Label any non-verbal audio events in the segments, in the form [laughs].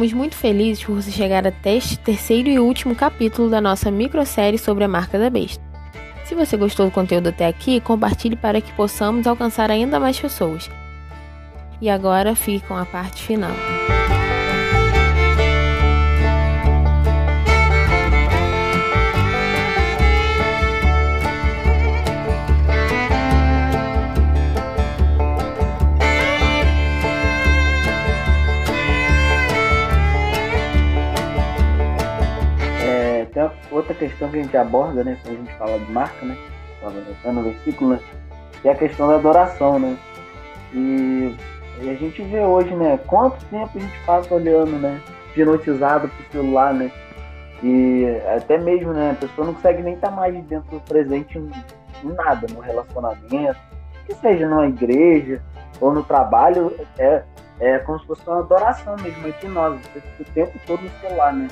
Ficamos muito felizes por você chegar até este terceiro e último capítulo da nossa microsérie sobre a marca da besta. Se você gostou do conteúdo até aqui, compartilhe para que possamos alcançar ainda mais pessoas. E agora fique com a parte final. Outra questão que a gente aborda, né, quando a gente fala de marca, né, no versículo, né, é a questão da adoração, né. E, e, a gente vê hoje, né, quanto tempo a gente passa olhando, né, hipnotizado pro celular, né, e até mesmo, né, a pessoa não consegue nem estar tá mais dentro do presente em, em nada, no relacionamento, que seja numa igreja ou no trabalho, é, é como se fosse uma adoração mesmo, você fica o tempo todo no celular, né.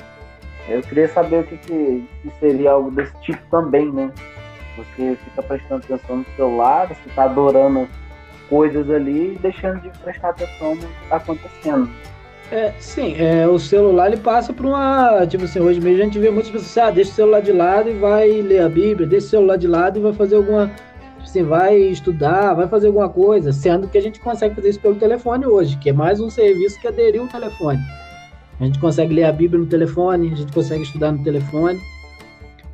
Eu queria saber o que, que, que, seria algo desse tipo também, né? Você fica prestando atenção no celular, você está adorando coisas ali e deixando de prestar atenção no que está acontecendo. É, sim, é, o celular ele passa por uma. Tipo assim, hoje mesmo a gente vê muitas pessoas, ah, deixa o celular de lado e vai ler a Bíblia, deixa o celular de lado e vai fazer alguma. Tipo assim, vai estudar, vai fazer alguma coisa, sendo que a gente consegue fazer isso pelo telefone hoje, que é mais um serviço que aderiu o telefone. A gente consegue ler a Bíblia no telefone, a gente consegue estudar no telefone.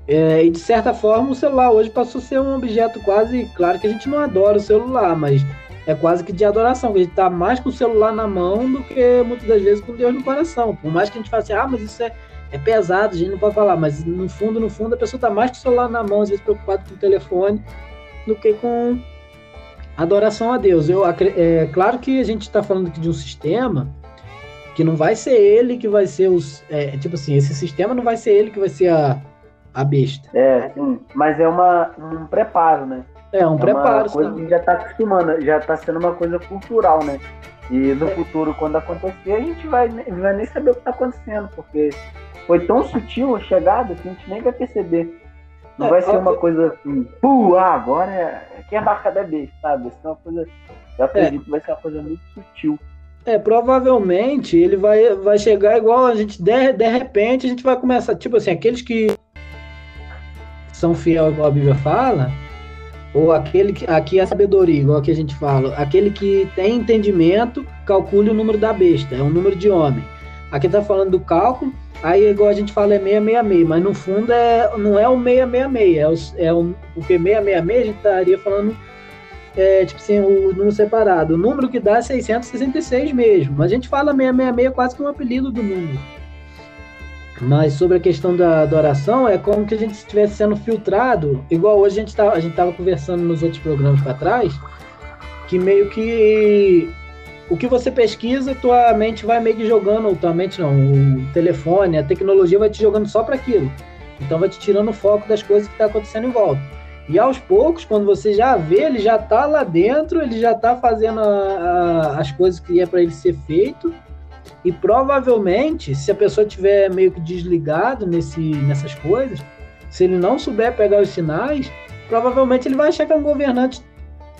É, e de certa forma o celular hoje passou a ser um objeto quase. Claro que a gente não adora o celular, mas é quase que de adoração, a gente está mais com o celular na mão do que muitas das vezes com Deus no coração. Por mais que a gente fale assim, ah, mas isso é, é pesado, a gente não pode falar, mas no fundo, no fundo, a pessoa está mais com o celular na mão, às vezes preocupado com o telefone, do que com adoração a Deus. Eu, é claro que a gente está falando aqui de um sistema que não vai ser ele que vai ser os. É, tipo assim, esse sistema não vai ser ele que vai ser a, a besta. É, sim, mas é uma, um preparo, né? É um é preparo. Uma coisa que já está acostumando, já está sendo uma coisa cultural, né? E no é. futuro, quando acontecer, a gente vai, vai nem saber o que está acontecendo, porque foi tão sutil a chegada que a gente nem vai perceber. Não é, vai ser uma coisa assim, puh, ah, agora é, aqui é a marca da besta, sabe? Isso é uma coisa, eu acredito que vai ser uma coisa muito sutil. É, provavelmente ele vai, vai chegar igual a gente, de, de repente, a gente vai começar, tipo assim, aqueles que são fiel igual a Bíblia fala, ou aquele que, aqui é sabedoria, igual que a gente fala, aquele que tem entendimento, calcule o número da besta, é o número de homem. Aqui tá falando do cálculo, aí igual a gente fala é 666, mas no fundo é, não é o 666, é o, é o, porque 666 a gente estaria falando é, tipo assim, o número separado. O número que dá é 666 mesmo. A gente fala 666 quase que um apelido do número. Mas sobre a questão da adoração, é como que a gente estivesse sendo filtrado, igual hoje a gente tá, estava conversando nos outros programas para trás, que meio que o que você pesquisa, tua mente vai meio que jogando, tua mente não, o telefone, a tecnologia vai te jogando só para aquilo. Então vai te tirando o foco das coisas que está acontecendo em volta. E aos poucos, quando você já vê, ele já está lá dentro, ele já está fazendo a, a, as coisas que é para ele ser feito. E provavelmente, se a pessoa tiver meio que desligado nesse, nessas coisas, se ele não souber pegar os sinais, provavelmente ele vai achar que é um governante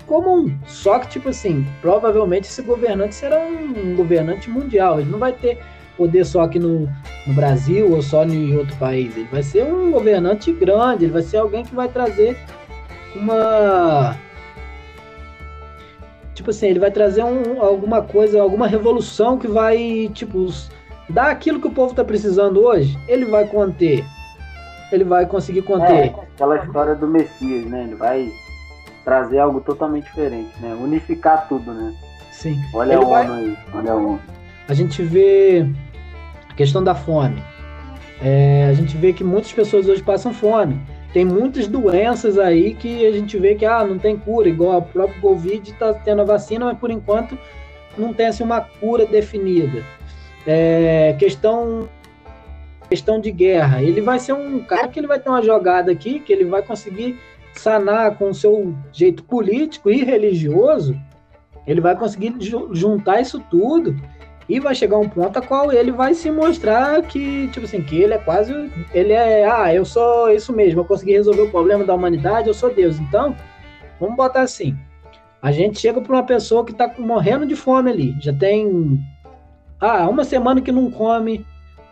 comum. Só que, tipo assim, provavelmente esse governante será um, governante mundial. Ele não vai ter poder só aqui no, no Brasil ou só em outro país. Ele vai ser um governante grande, ele vai ser alguém que vai trazer uma. Tipo assim, ele vai trazer um, alguma coisa, alguma revolução que vai, tipo, dar aquilo que o povo está precisando hoje. Ele vai conter. Ele vai conseguir conter. É, aquela história do Messias, né? Ele vai trazer algo totalmente diferente, né? Unificar tudo, né? Sim. Olha ele a vai... ONU aí, olha a ONU. A gente vê questão da fome. É, a gente vê que muitas pessoas hoje passam fome tem muitas doenças aí que a gente vê que ah, não tem cura, igual a própria Covid está tendo a vacina, mas por enquanto não tem assim, uma cura definida. É, questão questão de guerra, ele vai ser um cara que ele vai ter uma jogada aqui que ele vai conseguir sanar com o seu jeito político e religioso, ele vai conseguir juntar isso tudo e vai chegar um ponto a qual ele vai se mostrar que, tipo assim, que ele é quase. Ele é. Ah, eu sou isso mesmo, eu consegui resolver o problema da humanidade, eu sou Deus. Então, vamos botar assim. A gente chega para uma pessoa que está morrendo de fome ali. Já tem Ah, uma semana que não come,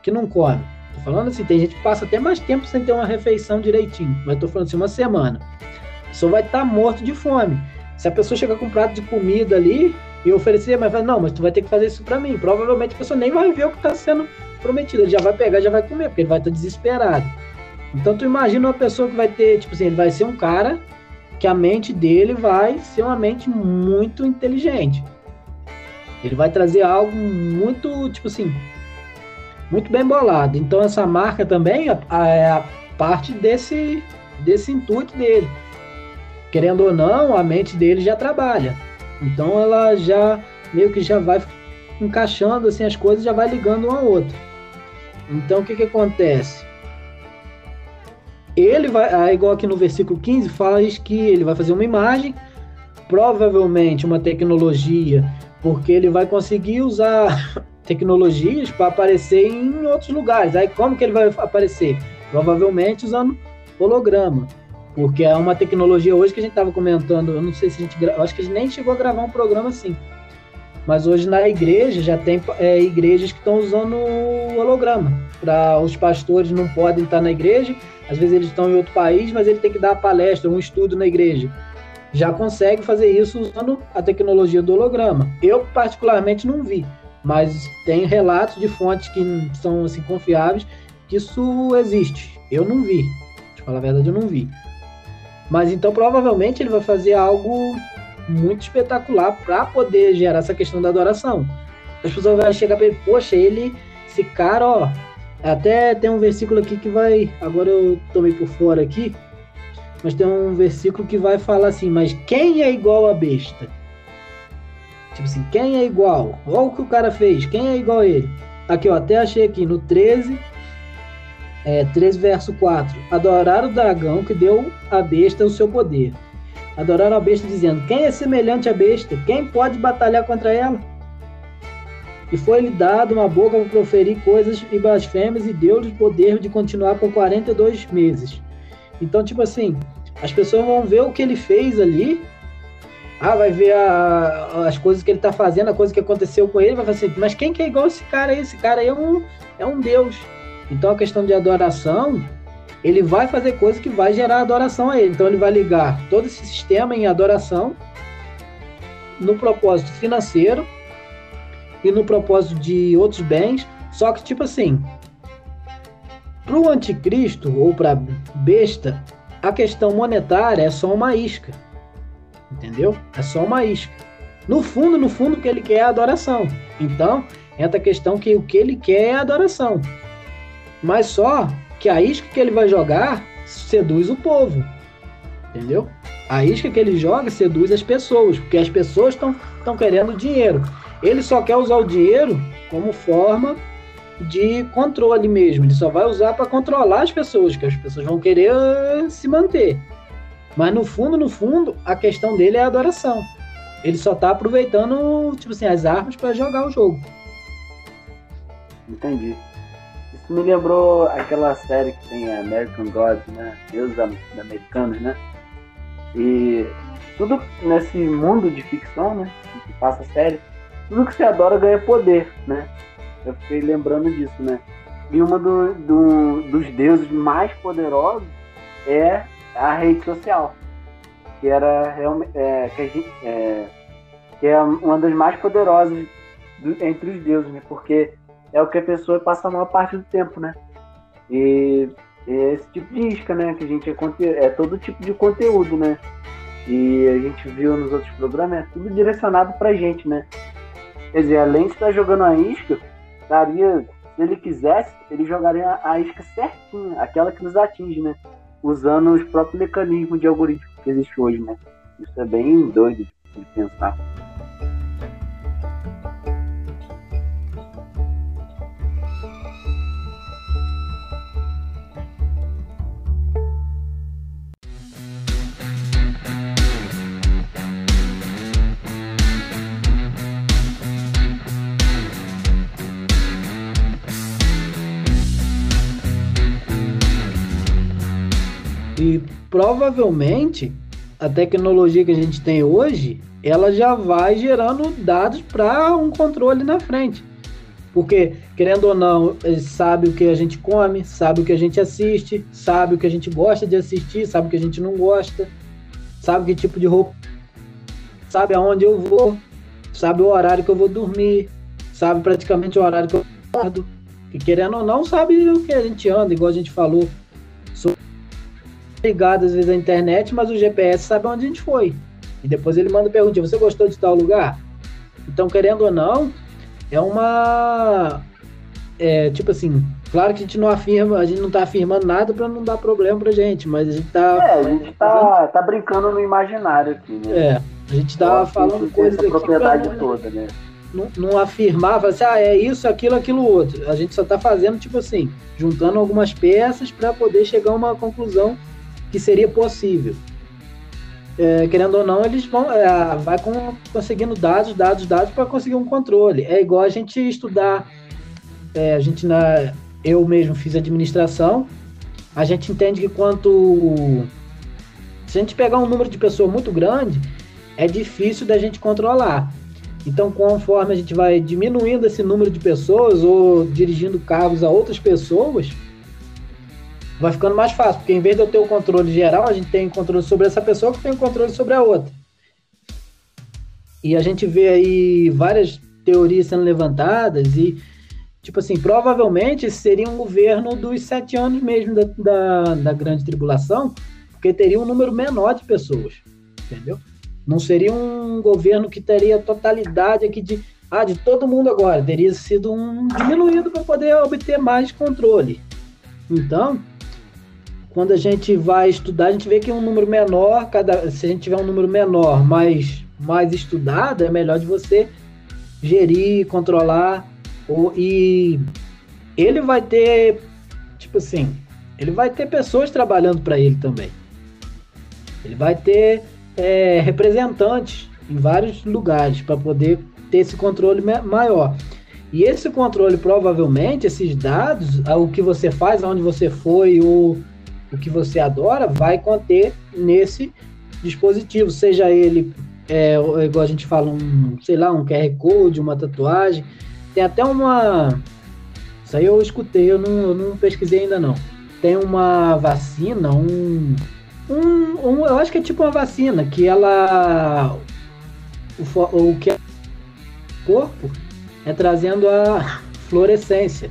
que não come. Tô falando assim, tem gente que passa até mais tempo sem ter uma refeição direitinho. Mas tô falando assim, uma semana. A pessoa vai estar tá morto de fome. Se a pessoa chegar com um prato de comida ali e oferecer, mas não, mas tu vai ter que fazer isso para mim. Provavelmente a pessoa nem vai ver o que está sendo prometido. Ele já vai pegar, já vai comer, porque ele vai estar tá desesperado. Então tu imagina uma pessoa que vai ter, tipo assim, ele vai ser um cara que a mente dele vai ser uma mente muito inteligente. Ele vai trazer algo muito, tipo assim, muito bem bolado. Então essa marca também é a, a parte desse, desse intuito dele. Querendo ou não, a mente dele já trabalha. Então ela já meio que já vai encaixando assim as coisas, já vai ligando uma a outra. Então o que que acontece? Ele vai, ah, igual aqui no versículo 15, fala que ele vai fazer uma imagem, provavelmente uma tecnologia, porque ele vai conseguir usar [laughs] tecnologias para aparecer em outros lugares. Aí como que ele vai aparecer? Provavelmente usando holograma, porque é uma tecnologia hoje que a gente estava comentando, eu não sei se a gente, acho que a gente nem chegou a gravar um programa assim. Mas hoje na igreja já tem é, igrejas que estão usando holograma. Para os pastores não podem estar na igreja, às vezes eles estão em outro país, mas ele tem que dar a palestra, um estudo na igreja. Já consegue fazer isso usando a tecnologia do holograma. Eu particularmente não vi, mas tem relatos de fontes que são assim confiáveis que isso existe. Eu não vi. De falar a verdade, eu não vi. Mas então provavelmente ele vai fazer algo muito espetacular para poder gerar essa questão da adoração. As pessoas vão chegar para ele, poxa, ele, esse cara, ó, até tem um versículo aqui que vai, agora eu tomei por fora aqui, mas tem um versículo que vai falar assim, mas quem é igual a besta? Tipo assim, quem é igual? Olha o que o cara fez, quem é igual a ele? Aqui, ó, até achei aqui no 13, é, 13 verso 4. Adorar o dragão que deu a besta o seu poder. Adoraram a besta dizendo: Quem é semelhante à besta? Quem pode batalhar contra ela? E foi-lhe dado uma boca para proferir coisas e blasfêmias e deu-lhe poder de continuar por 42 meses. Então, tipo assim, as pessoas vão ver o que ele fez ali. Ah, vai ver a, as coisas que ele está fazendo, a coisa que aconteceu com ele, vai falar assim, mas quem que é igual esse cara aí? Esse cara aí é um, é um Deus. Então a questão de adoração ele vai fazer coisa que vai gerar adoração a ele. Então ele vai ligar todo esse sistema em adoração no propósito financeiro e no propósito de outros bens. Só que, tipo assim, para o anticristo ou para besta, a questão monetária é só uma isca. Entendeu? É só uma isca. No fundo, no fundo, o que ele quer é adoração. Então, entra a questão que o que ele quer é adoração. Mas só que a isca que ele vai jogar seduz o povo. Entendeu? A isca que ele joga seduz as pessoas, porque as pessoas estão querendo dinheiro. Ele só quer usar o dinheiro como forma de controle mesmo. Ele só vai usar para controlar as pessoas, que as pessoas vão querer uh, se manter. Mas no fundo, no fundo, a questão dele é a adoração. Ele só está aproveitando, tipo assim, as armas para jogar o jogo. Entendi. Me lembrou aquela série que tem American Gods, né? Deuses americanos, né? E tudo nesse mundo de ficção, né? Que passa série, tudo que você adora ganha poder, né? Eu fiquei lembrando disso, né? E uma do, do, dos deuses mais poderosos é a rede social, que era é, que, gente, é, que é uma das mais poderosas do, entre os deuses, né? Porque é o que a pessoa passa a maior parte do tempo, né? E, esse tipo de isca, né? Que a gente é, é todo tipo de conteúdo, né? E a gente viu nos outros programas, é tudo direcionado pra gente, né? Quer dizer, além de estar jogando a isca, daria, se ele quisesse, ele jogaria a isca certinha, aquela que nos atinge, né? Usando os próprios mecanismos de algoritmo que existe hoje, né? Isso é bem doido de pensar. E provavelmente a tecnologia que a gente tem hoje, ela já vai gerando dados para um controle na frente. Porque, querendo ou não, sabem o que a gente come, sabe o que a gente assiste, sabe o que a gente gosta de assistir, sabe o que a gente não gosta, sabe que tipo de roupa, sabe aonde eu vou, sabe o horário que eu vou dormir, sabe praticamente o horário que eu acordo. E querendo ou não, sabe o que a gente anda, igual a gente falou. Ligado às vezes à internet, mas o GPS sabe onde a gente foi. E depois ele manda pergunta: você gostou de tal lugar? Então, querendo ou não, é uma. É, tipo assim, claro que a gente não afirma, a gente não tá afirmando nada para não dar problema pra gente, mas a gente tá. É, a gente tá, tá brincando no imaginário aqui, né? É, a gente tá falando coisas aqui. propriedade toda, né? Não, não afirmar, assim, ah, é isso, aquilo, aquilo outro. A gente só tá fazendo, tipo assim, juntando algumas peças para poder chegar a uma conclusão que seria possível é, querendo ou não, eles vão é, vai com, conseguindo dados, dados, dados para conseguir um controle. É igual a gente estudar, é, a gente na eu mesmo fiz administração, a gente entende que quanto se a gente pegar um número de pessoas muito grande, é difícil da gente controlar. Então, conforme a gente vai diminuindo esse número de pessoas ou dirigindo cargos a outras pessoas, vai ficando mais fácil, porque em vez de eu ter o controle geral, a gente tem controle sobre essa pessoa que tem controle sobre a outra. E a gente vê aí várias teorias sendo levantadas e, tipo assim, provavelmente seria um governo dos sete anos mesmo da, da, da grande tribulação, porque teria um número menor de pessoas, entendeu? Não seria um governo que teria totalidade aqui de, ah, de todo mundo agora, teria sido um diminuído para poder obter mais controle. Então, quando a gente vai estudar, a gente vê que um número menor, cada, se a gente tiver um número menor, mais, mais estudado, é melhor de você gerir, controlar. Ou, e ele vai ter, tipo assim, ele vai ter pessoas trabalhando para ele também. Ele vai ter é, representantes em vários lugares para poder ter esse controle maior. E esse controle, provavelmente, esses dados, o que você faz, aonde você foi, o o que você adora vai conter nesse dispositivo, seja ele, é, igual a gente fala, um, sei lá, um QR Code, uma tatuagem. Tem até uma. Isso aí eu escutei, eu não, eu não pesquisei ainda não. Tem uma vacina, um, um, um, Eu acho que é tipo uma vacina, que ela. O, o que é corpo é trazendo a [laughs] fluorescência.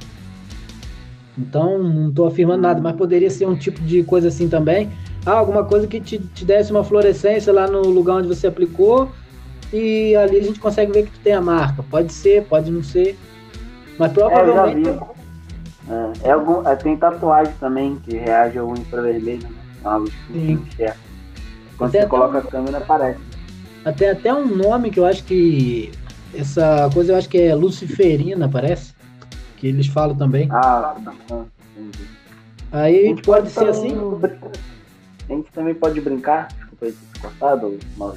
Então, não estou afirmando nada, mas poderia ser um tipo de coisa assim também. Ah, alguma coisa que te, te desse uma fluorescência lá no lugar onde você aplicou e ali a gente consegue ver que tu tem a marca. Pode ser, pode não ser. Mas provavelmente. É, é, algum, é, tem tatuagem também que reage ao infravermelho, né? É uma luz que enxerga. Quando você coloca um... a câmera, aparece. Tem até um nome que eu acho que. Essa coisa eu acho que é luciferina, parece que eles falam também. Ah, tá. Aí pode, pode ser assim. A gente também pode brincar, desculpa aí cortado, mas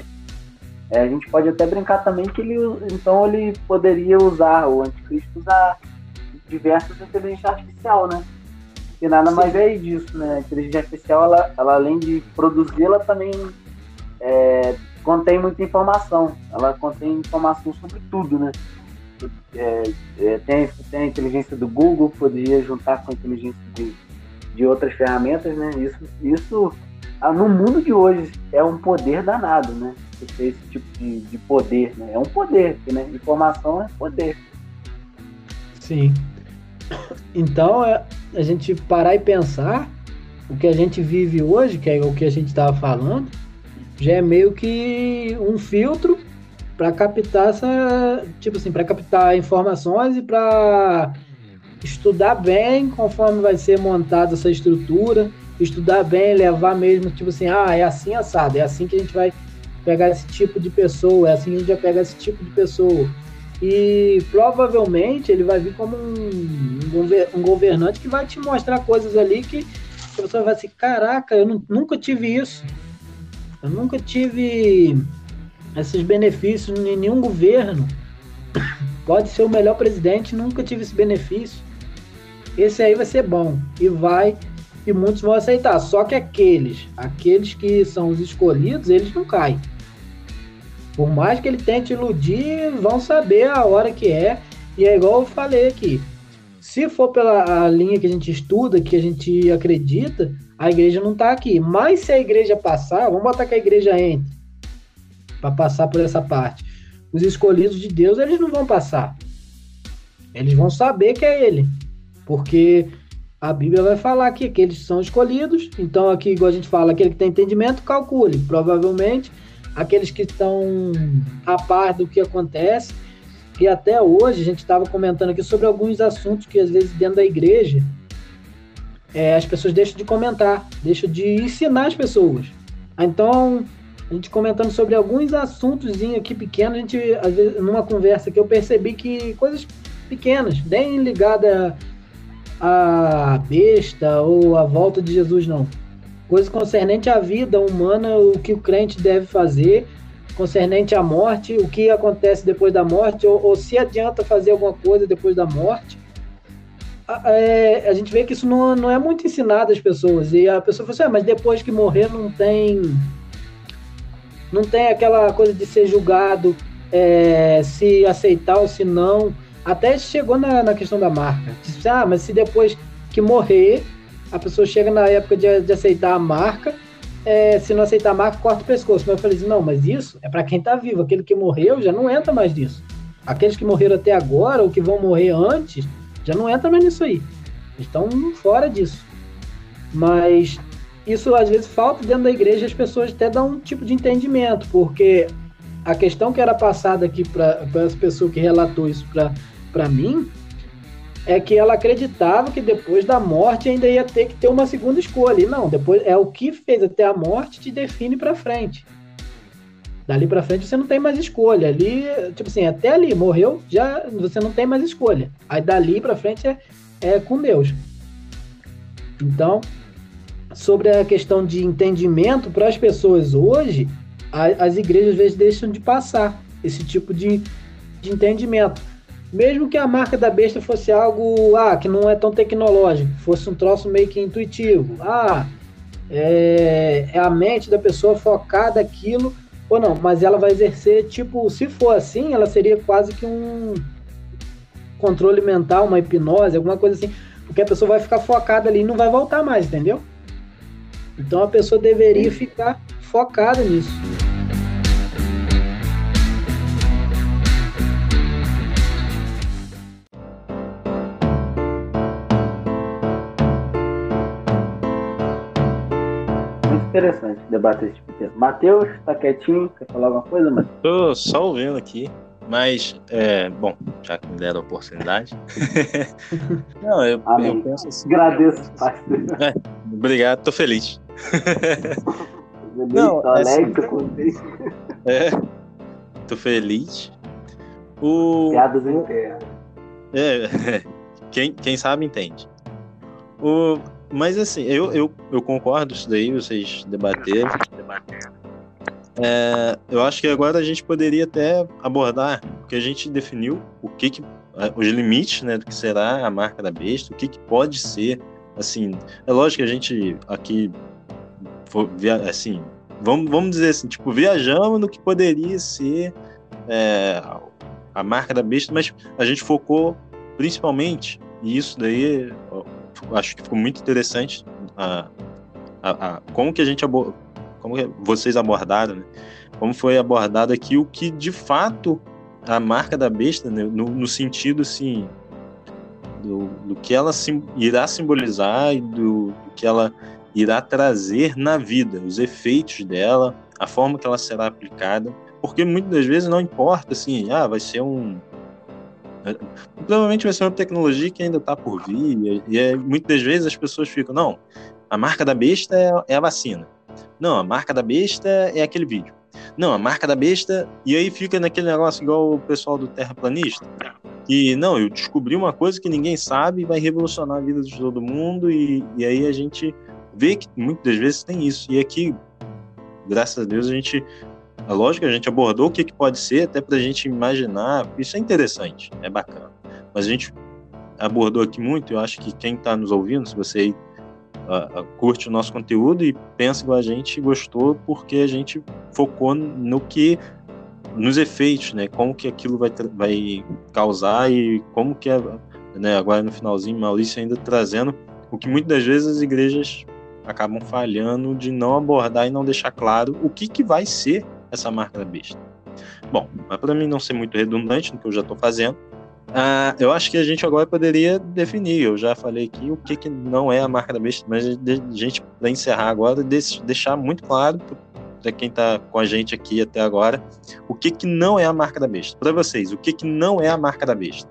é, a gente pode até brincar também que ele então ele poderia usar o anticristo usar diversas inteligência artificial, né? Que nada Sim. mais é disso, né? A inteligência artificial, ela, ela além de produzir, ela também é, contém muita informação. Ela contém informação sobre tudo, né? É, é, tem, tem a inteligência do Google, poderia juntar com a inteligência de, de outras ferramentas, né? Isso, isso ah, no mundo de hoje é um poder danado, né? Esse tipo de, de poder, né? É um poder, né? Informação é poder. Sim. Então, é, a gente parar e pensar o que a gente vive hoje, que é o que a gente estava falando, já é meio que um filtro para captar essa, tipo assim, para captar informações e para estudar bem conforme vai ser montada essa estrutura, estudar bem, levar mesmo, tipo assim, ah, é assim assado, é assim que a gente vai pegar esse tipo de pessoa, é assim que a gente vai pegar esse tipo de pessoa. E provavelmente ele vai vir como um, um governante que vai te mostrar coisas ali que a pessoa vai assim, caraca, eu nunca tive isso. Eu nunca tive esses benefícios nenhum governo. Pode ser o melhor presidente, nunca tive esse benefício. Esse aí vai ser bom e vai e muitos vão aceitar. Só que aqueles, aqueles que são os escolhidos, eles não caem. Por mais que ele tente iludir, vão saber a hora que é E é igual eu falei aqui. Se for pela linha que a gente estuda, que a gente acredita, a igreja não está aqui. Mas se a igreja passar, vamos botar que a igreja entre para passar por essa parte. Os escolhidos de Deus, eles não vão passar. Eles vão saber que é ele. Porque a Bíblia vai falar aqui que eles são escolhidos. Então, aqui, igual a gente fala, aquele que tem entendimento, calcule. Provavelmente, aqueles que estão a par do que acontece. E até hoje, a gente estava comentando aqui sobre alguns assuntos que, às vezes, dentro da igreja, é, as pessoas deixam de comentar, deixam de ensinar as pessoas. Então, a gente comentando sobre alguns assuntos aqui pequenos, a gente, às vezes, numa conversa que eu percebi que coisas pequenas, nem ligada a besta ou a volta de Jesus, não. Coisas concernente à vida humana, o que o crente deve fazer, concernente à morte, o que acontece depois da morte, ou, ou se adianta fazer alguma coisa depois da morte é, a gente vê que isso não, não é muito ensinado às pessoas. E a pessoa fala assim, ah, mas depois que morrer não tem. Não tem aquela coisa de ser julgado, é, se aceitar ou se não. Até chegou na, na questão da marca. Disse, ah, mas se depois que morrer, a pessoa chega na época de, de aceitar a marca, é, se não aceitar a marca, corta o pescoço. Mas eu falei assim, não, mas isso é para quem está vivo. Aquele que morreu já não entra mais nisso. Aqueles que morreram até agora ou que vão morrer antes já não entra mais nisso aí. Estão fora disso. Mas isso às vezes falta dentro da igreja, as pessoas até dão um tipo de entendimento, porque a questão que era passada aqui para essa pessoa que relatou isso para mim é que ela acreditava que depois da morte ainda ia ter que ter uma segunda escolha. E não, depois é o que fez até a morte te define para frente. Dali para frente você não tem mais escolha. Ali, tipo assim, até ali morreu, já você não tem mais escolha. Aí dali para frente é, é com Deus. Então, sobre a questão de entendimento para as pessoas hoje, a, as igrejas às vezes deixam de passar esse tipo de, de entendimento. Mesmo que a marca da besta fosse algo ah, que não é tão tecnológico, fosse um troço meio que intuitivo. Ah, é, é a mente da pessoa focada aquilo ou não, mas ela vai exercer, tipo, se for assim, ela seria quase que um controle mental, uma hipnose, alguma coisa assim. Porque a pessoa vai ficar focada ali e não vai voltar mais, entendeu? Então a pessoa deveria ficar focada nisso. interessante debater esse tipo de tema. Matheus, tá quietinho? Quer falar alguma coisa, Matheus? Tô só ouvindo aqui. Mas, é, bom, já que me deram a oportunidade. [laughs] Não, eu, eu penso assim. Agradeço, parceiro. É, obrigado, tô feliz. Não, tô alegre, tô contente. É, tô feliz. O... Piadas em terra. É, [laughs] quem, quem sabe entende. O, mas assim, eu, eu, eu concordo isso daí, vocês debateram. É, eu acho que agora a gente poderia até abordar, porque a gente definiu o que, que é, os limites né, do que será a marca da besta, o que, que pode ser. Assim, é lógico que a gente aqui, assim, vamos, vamos dizer assim, tipo, viajamos no que poderia ser é, a marca da besta, mas a gente focou principalmente, e isso daí acho que ficou muito interessante a, a, a como que a gente como vocês abordaram, né? como foi abordado aqui o que de fato a marca da besta, né? no, no, sentido assim do, do que ela sim, irá simbolizar e do, do que ela irá trazer na vida, os efeitos dela, a forma que ela será aplicada, porque muitas das vezes não importa assim, ah, vai ser um Provavelmente vai ser uma tecnologia que ainda está por vir, e é, muitas vezes as pessoas ficam, não, a marca da besta é, é a vacina. Não, a marca da besta é aquele vídeo. Não, a marca da besta. E aí fica naquele negócio igual o pessoal do Terraplanista. Que, não, eu descobri uma coisa que ninguém sabe e vai revolucionar a vida de todo mundo. E, e aí a gente vê que muitas vezes tem isso. E aqui, graças a Deus, a gente é lógico que a gente abordou o que, que pode ser, até para a gente imaginar. Isso é interessante, é bacana. Mas a gente abordou aqui muito. Eu acho que quem está nos ouvindo, se você uh, curte o nosso conteúdo e pensa igual a gente, gostou, porque a gente focou no que nos efeitos, né? Como que aquilo vai, vai causar e como que é, né? Agora no finalzinho, Maurício ainda trazendo o que muitas das vezes as igrejas acabam falhando de não abordar e não deixar claro o que, que vai ser essa marca da besta. Bom, mas para mim não ser muito redundante no que eu já estou fazendo, uh, eu acho que a gente agora poderia definir. Eu já falei aqui o que, que não é a marca da besta, mas a gente, para encerrar agora, deixar muito claro para quem está com a gente aqui até agora, o que, que não é a marca da besta. Para vocês, o que, que não é a marca da besta?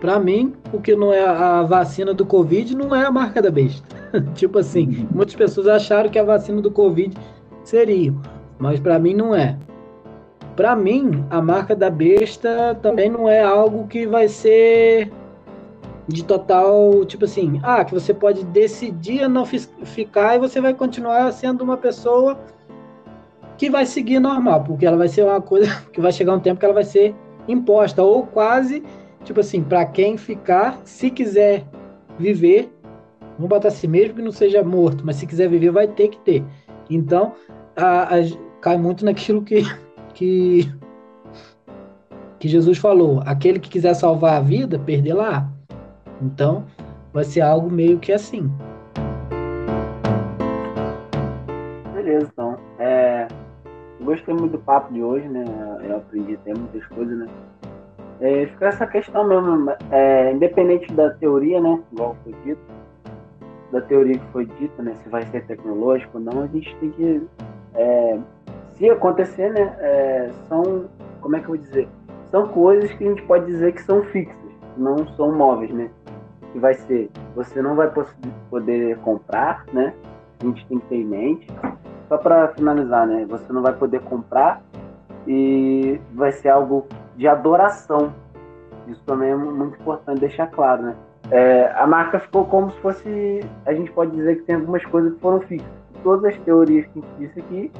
Para mim, o que não é a vacina do Covid não é a marca da besta. [laughs] tipo assim, muitas pessoas acharam que a vacina do Covid seria, mas para mim não é. Para mim, a marca da besta também não é algo que vai ser de total, tipo assim, ah, que você pode decidir não ficar e você vai continuar sendo uma pessoa que vai seguir normal, porque ela vai ser uma coisa [laughs] que vai chegar um tempo que ela vai ser imposta ou quase tipo assim, para quem ficar, se quiser viver, vamos botar assim, mesmo que não seja morto, mas se quiser viver, vai ter que ter. Então, a, a, cai muito naquilo que, que, que Jesus falou: aquele que quiser salvar a vida, perder lá. Então, vai ser algo meio que assim. Beleza, então. É, gostei muito do papo de hoje, né? Eu aprendi até muitas coisas, né? É, fica essa questão mesmo, é, independente da teoria, né? Igual foi dito, da teoria que foi dita, né? Se vai ser tecnológico ou não, a gente tem que. É, se acontecer, né? É, são. Como é que eu vou dizer? São coisas que a gente pode dizer que são fixas, não são móveis, né? Que vai ser. Você não vai poder comprar, né? A gente tem que ter em mente. Só para finalizar, né? Você não vai poder comprar e vai ser algo de adoração. Isso também é muito importante deixar claro, né? É, a marca ficou como se fosse, a gente pode dizer que tem algumas coisas que foram fixas. Todas as teorias que a gente disse aqui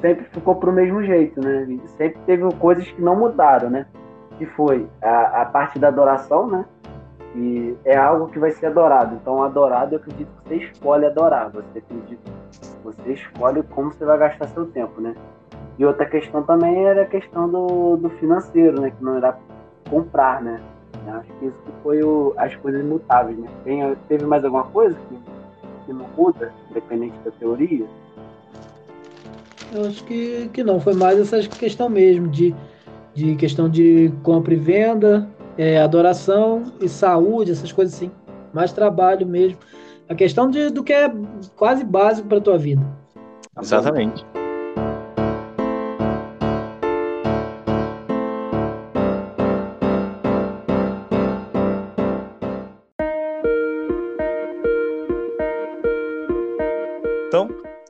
sempre ficou para o mesmo jeito, né? Sempre teve coisas que não mudaram, né? Que foi a, a parte da adoração, né? E é algo que vai ser adorado. Então, adorado, eu acredito que você escolhe adorar. Você acredita, você escolhe como você vai gastar seu tempo, né? E outra questão também era a questão do, do financeiro, né? Que não era comprar, né? Acho que isso foi o, as coisas imutáveis, né? Tem, teve mais alguma coisa que, que não muda, independente da teoria? Eu acho que, que não, foi mais essa questão mesmo, de, de questão de compra e venda, é, adoração e saúde, essas coisas assim. Mais trabalho mesmo. A questão de, do que é quase básico para a tua vida. Exatamente.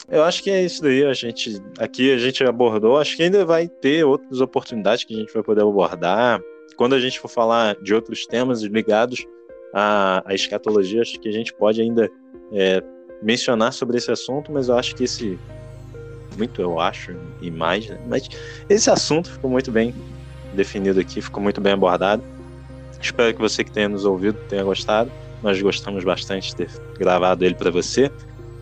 Eu acho que é isso daí. A gente aqui a gente abordou. Acho que ainda vai ter outras oportunidades que a gente vai poder abordar. Quando a gente for falar de outros temas ligados à, à escatologia, acho que a gente pode ainda é, mencionar sobre esse assunto, mas eu acho que esse muito eu acho e mais, né? mas esse assunto ficou muito bem definido aqui, ficou muito bem abordado. Espero que você que tenha nos ouvido tenha gostado. Nós gostamos bastante de ter gravado ele para você.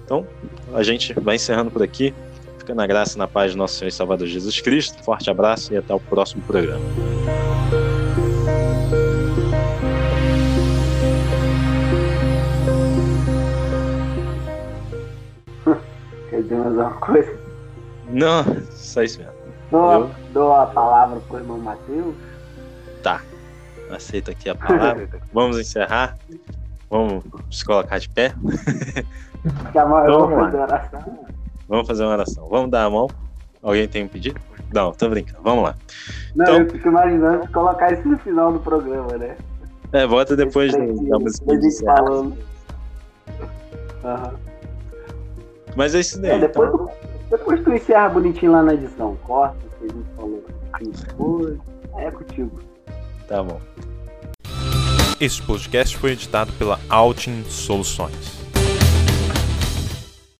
Então, a gente vai encerrando por aqui. Fica na graça e na paz do nosso Senhor e Salvador Jesus Cristo. Forte abraço e até o próximo programa. [laughs] Quer dizer mais alguma coisa? Não, só isso mesmo. Dou, Eu... dou a palavra para o irmão Matheus. Tá. Aceito aqui a palavra. [laughs] Vamos encerrar. Vamos se colocar de pé. [laughs] então, vamos fazer oração. Vamos fazer uma oração. Vamos dar a mão. Alguém tem um pedido? Não, tô brincando. Vamos lá. Não, então, eu fico imaginando colocar isso no final do programa, né? É, bota depois da música. falando. Uhum. Mas é isso daí. É, depois, então... depois tu encerra bonitinho lá na edição. Corta o que a gente falou. Depois, é contigo. Tá bom. Este podcast foi editado pela Altin Soluções.